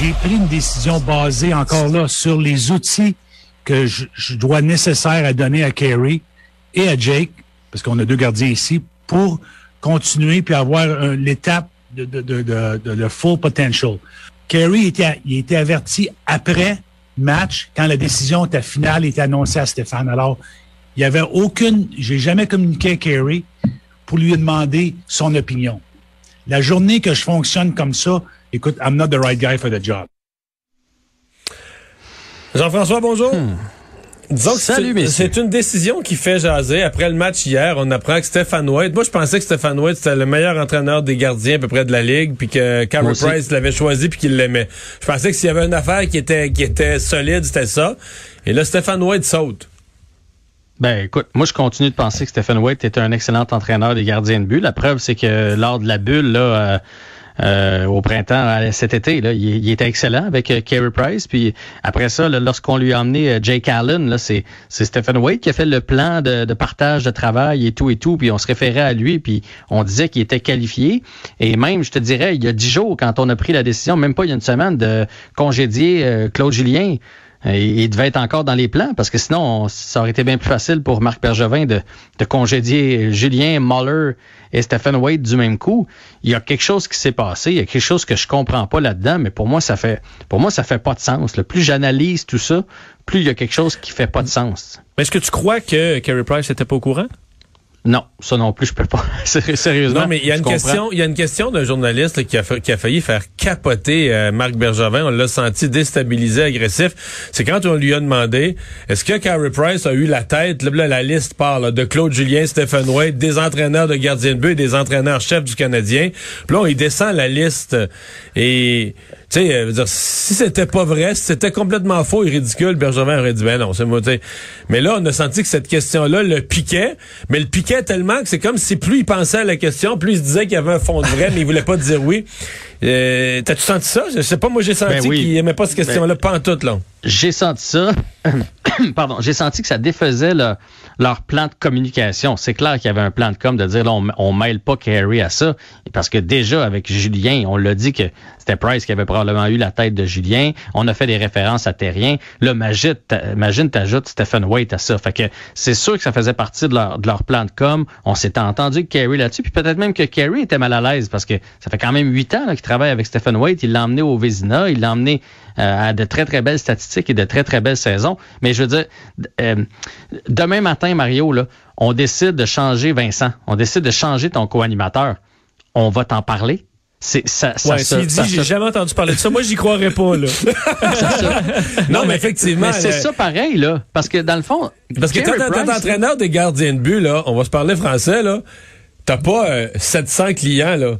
j'ai pris une décision basée encore là sur les outils que je, je dois nécessaire à donner à Kerry et à Jake, parce qu'on a deux gardiens ici, pour continuer puis avoir l'étape de, de, de, de, full potential. Kerry était, il était averti après match quand la décision était finale était annoncée à Stéphane. Alors, il y avait aucune, j'ai jamais communiqué à Kerry pour lui demander son opinion. La journée que je fonctionne comme ça, écoute, I'm not the right guy for the job. Jean-François, bonjour. Disons que Salut, c'est- une décision qui fait jaser. Après le match hier, on apprend que Stéphane White, moi je pensais que Stéphane White c'était le meilleur entraîneur des gardiens à peu près de la ligue, puis que Carey. Price l'avait choisi puis qu'il l'aimait. Je pensais que s'il y avait une affaire qui était qui était solide, c'était ça. Et là, Stéphane White saute. Ben écoute, moi je continue de penser que Stephen White est un excellent entraîneur des gardiens de but. La preuve, c'est que lors de la bulle là, euh, euh, au printemps, euh, cet été, là, il, était excellent avec euh, Carey Price. Puis après ça, lorsqu'on lui a emmené euh, Jake Allen, c'est Stephen White qui a fait le plan de, de partage de travail et tout et tout. Puis on se référait à lui, puis on disait qu'il était qualifié. Et même, je te dirais, il y a dix jours, quand on a pris la décision, même pas il y a une semaine, de congédier euh, Claude Julien. Euh, Il devait être encore dans les plans parce que sinon, on- ça aurait été bien plus facile pour Marc Bergevin de, congédier Julien, Muller et Stephen Wade du même coup. Il y a quelque chose qui s'est passé, il y a quelque chose que je comprends pas là-dedans, mais pour moi, ça fait pour moi, ça fait pas de sens. là. Plus j'analyse tout ça, plus il y a quelque chose qui fait pas de sens. Mais est-ce que tu crois que Carey Price était pas au courant? Non, ça non plus, je peux pas. Sé- Sérieusement. Non, mais il y a une question, il y a une question d'un journaliste là, qui, a fa- qui a failli faire capoter euh, Marc Bergevin. On l'a senti déstabilisé, agressif. C'est quand on lui a demandé est-ce que Carey Price a eu la tête, là, là, la liste part là, de Claude Julien, Stephen Wade, des entraîneurs de gardiens de but et des entraîneurs chefs du Canadien. Puis là, il descend la liste et tu sais, euh, dire, si c'était pas vrai, si c'était complètement faux et ridicule, Bergevin aurait dit ben non, c'est moi. tu sais. Mais là, on a senti que cette question-là le piquait, mais le piquait tellement que c'est comme si plus il pensait à la question, plus il se disait qu'il y avait un fond de vrai, mais il voulait pas dire oui. Euh, T'as-tu senti ça? Je sais pas, moi j'ai senti Ben oui. qu'il aimait pas cette question-là, pas en tout, là. J'ai senti ça. Pardon, j'ai senti que ça défaisait le- leur plan de communication. C'est clair qu'il y avait un plan de com de dire là, on, on mêle pas Carey à ça. Parce que déjà, avec Julien, on l'a dit que c'était Price qui avait probablement eu la tête de Julien. On a fait des références à Terrien. Là, imagine, t'a- imagine t'ajoutes Stephen Waite à ça. Fait que c'est sûr que ça faisait partie de leur, de leur plan de com. On s'était entendu que Carey là-dessus. Puis peut-être même que Carey était mal à l'aise parce que ça fait quand même huit ans qu'il travaille avec Stephen Waite. Il l'a emmené au Vézina. Il l'a emmené euh, à de très, très belles statistiques et de très, très belles saisons. Mais je veux dire, euh, demain matin, Mario, là, on décide de changer Vincent. On décide de changer ton co-animateur. On va t'en parler. C'est ça, ça Ouais, ça dit, j'ai jamais entendu parler de ça, moi j'y croirais pas, là. non, mais effectivement. Mais c'est là, ça pareil, là. Parce que dans le fond. Parce que quand t'es entraîneur des gardiens de but, là, on va se parler français, là, t'as pas euh, 700 clients, là.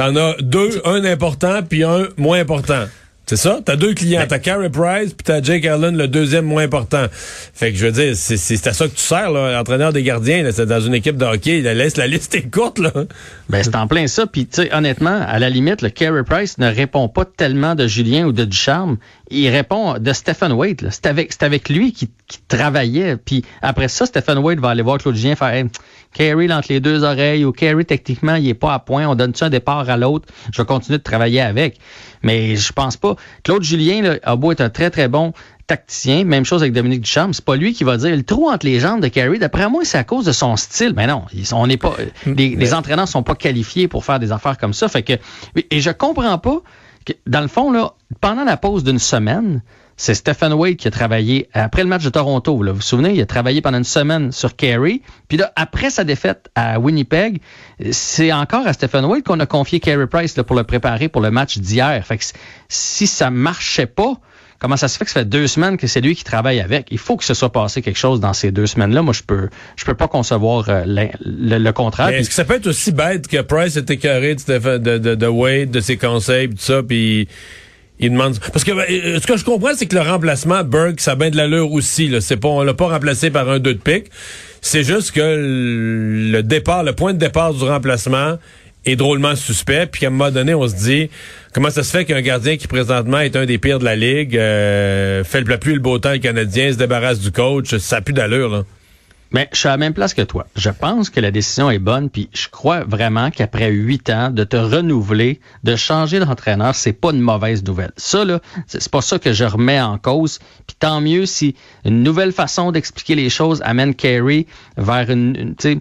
T'en as deux, un important puis un moins important. C'est ça? T'as deux clients. T'as Carey Price puis t'as Jake Allen, le deuxième moins important. Fait que je veux dire, c'est c'est à ça que tu sers, là, entraîneur des gardiens. là. C'est dans une équipe de hockey. La liste, la liste est courte, là. Ben, c'est en plein ça. Puis, tu sais, honnêtement, à la limite, le Carey Price ne répond pas tellement de Julien ou de Ducharme. Il répond de Stephen là. C'est avec, lui qui, qui travaillait. Puis après ça, Stephen Waite va aller voir Claude Julien faire hey, Carey entre les deux oreilles ou Carey, techniquement, il est pas à point. On donne-tu un départ à l'autre? Je vais continuer de travailler avec. Mais je pense pas. Claude Julien là, a beau être un très, très bon tacticien. Même chose avec Dominique Ducharme. C'est pas lui qui va dire le trou entre les jambes de Carey. D'après moi, c'est à cause de son style. Mais non, on n'est pas. Les, les entraîneurs sont pas qualifiés pour faire des affaires comme ça. Fait que et je comprends pas dans le fond là, pendant la pause d'une semaine. C'est Stephen Wade qui a travaillé après le match de Toronto. Là, vous vous souvenez, il a travaillé pendant une semaine sur Carey. Puis là, après sa défaite à Winnipeg, c'est encore à Stephen Wade qu'on a confié Carey Price pour le préparer pour le match d'hier. Fait que si ça marchait pas, Comment ça se fait que ça fait deux semaines que c'est lui qui travaille avec? Il faut que ce soit passé quelque chose dans ces deux semaines-là. Moi, je peux, je peux pas concevoir euh, l'in- le, le contraire. Est-ce que ça peut être aussi bête que Price était carré de, de, de, de Wade, de ses conseils, tout ça, puis il demande... Parce que euh, ce que je comprends, c'est que le remplacement, Burke, ça a bien de l'allure aussi. Là. C'est pas, on l'a pas remplacé par un 2 de pique. C'est juste que le le départ, le point de départ du remplacement est drôlement suspect, puis qu'à un moment donné, on se dit comment ça se fait qu'un gardien qui présentement est un des pires de la ligue euh, fait le- et le beau temps le Canadien, se débarrasse du coach, ça a plus d'allure, là? Mais je suis à la même place que toi. Je pense que la décision est bonne, puis je crois vraiment qu'après huit ans, de te renouveler, de changer d'entraîneur, c'est pas une mauvaise nouvelle. Ça, là, c'est pas ça que je remets en cause. Puis tant mieux si une nouvelle façon d'expliquer les choses amène Kerry vers une, une,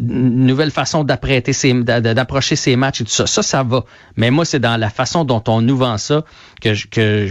nouvelle façon d'apprêter ses, d'approcher ses matchs et tout ça. Ça, ça va. Mais moi, c'est dans la façon dont on nous vend ça que, que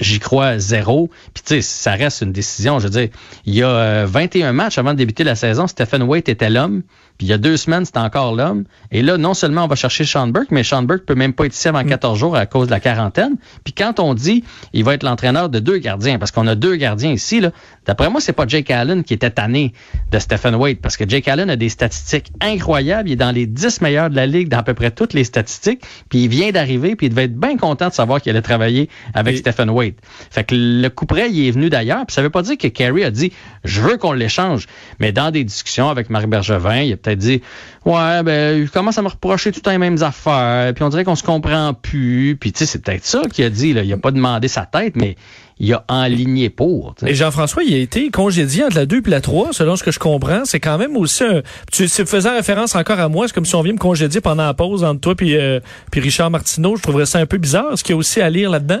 j'y crois zéro. Puis tu sais, ça reste une décision. Je veux dire, il y a 21 euh, matchs avant de débuter la saison, Stephen Waite était l'homme. Puis il y a deux semaines, c'était encore l'homme. Et là, non seulement on va chercher Sean Burke, mais Sean Burke peut même pas être ici avant 14 mm. jours à cause de la quarantaine. Puis quand on dit il va être l'entraîneur de deux gardiens, parce qu'on a deux gardiens ici, là, d'après moi, c'est pas Jake Allen qui était tanné de Stephen Waite, parce que Jake Allen a des statistiques incroyables. Il est dans les 10 meilleurs de la ligue dans à peu près toutes les statistiques. Puis il vient d'arriver, puis il devait être bien content de savoir qu'il allait travailler avec Stephen Waite. Fait que le coup près, il est venu d'ailleurs. Puis ça veut pas dire que Kerry a dit je veux qu'on l'échange. Mais dans des discussions avec Marc Bergevin, il a peut-être dit Ouais, ben, il commence à me reprocher tout le temps les mêmes affaires, puis on dirait qu'on se comprend plus. Puis tu sais, c'est peut-être ça qu'il a dit, là. Il a pas demandé sa tête, mais il a enligné pour. Et Jean-François, il a été congédié entre la 2 et la 3, selon ce que je comprends. C'est quand même aussi un... Tu, faisais référence encore à moi, c'est comme si on vient me congédier pendant la pause entre toi et euh, puis Richard Martineau. Je trouverais ça un peu bizarre. Est-ce qu'il y a aussi à lire là-dedans?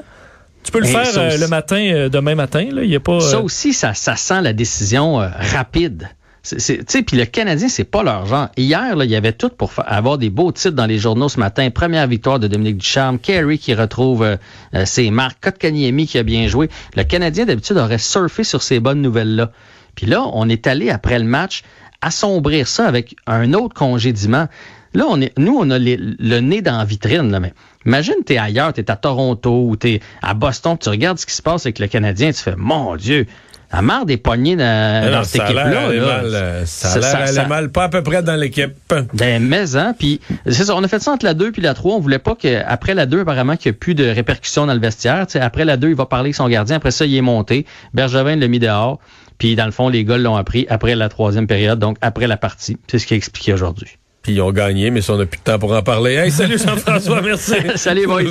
Tu peux le faire euh, le matin, euh, demain matin. Là. Il y a pas, Ça aussi, ça, ça sent la décision rapide. Puis le Canadien, c'est pas leur genre. Hier, là, il y avait tout pour avoir des beaux titres dans les journaux ce matin. Première victoire de Dominique Ducharme, Kerry qui retrouve euh, euh, ses marques, Kotkaniemi qui a bien joué. Le Canadien, d'habitude, aurait surfé sur ces bonnes nouvelles-là. Puis là, on est allé, après le match, assombrir ça avec un autre congédiement. Là, on est, nous, on a le nez dans la vitrine. Là, mais imagine, tu es ailleurs, tu es à Toronto ou tu es à Boston, tu regardes ce qui se passe avec le Canadien, tu fais, mon Dieu, la marre des poignées dans, cette équipe-là. Euh, ça a l'air mal, pas à peu près dans l'équipe. Ben, mais, hein, puis c'est ça, on a fait ça entre la 2 puis la 3. On voulait pas qu'après la 2, apparemment, qu'il n'y ait plus de répercussions dans le vestiaire. après la 2, il va parler avec son gardien. Après ça, il est monté. Bergevin l'a mis dehors. Puis, dans le fond, les gars l'ont appris après la troisième période, donc après la partie. C'est ce qu'il a expliqué aujourd'hui. Puis, ils ont gagné, mais si on n'a plus de temps pour en parler. Hey, salut Jean-François, merci. salut, boys.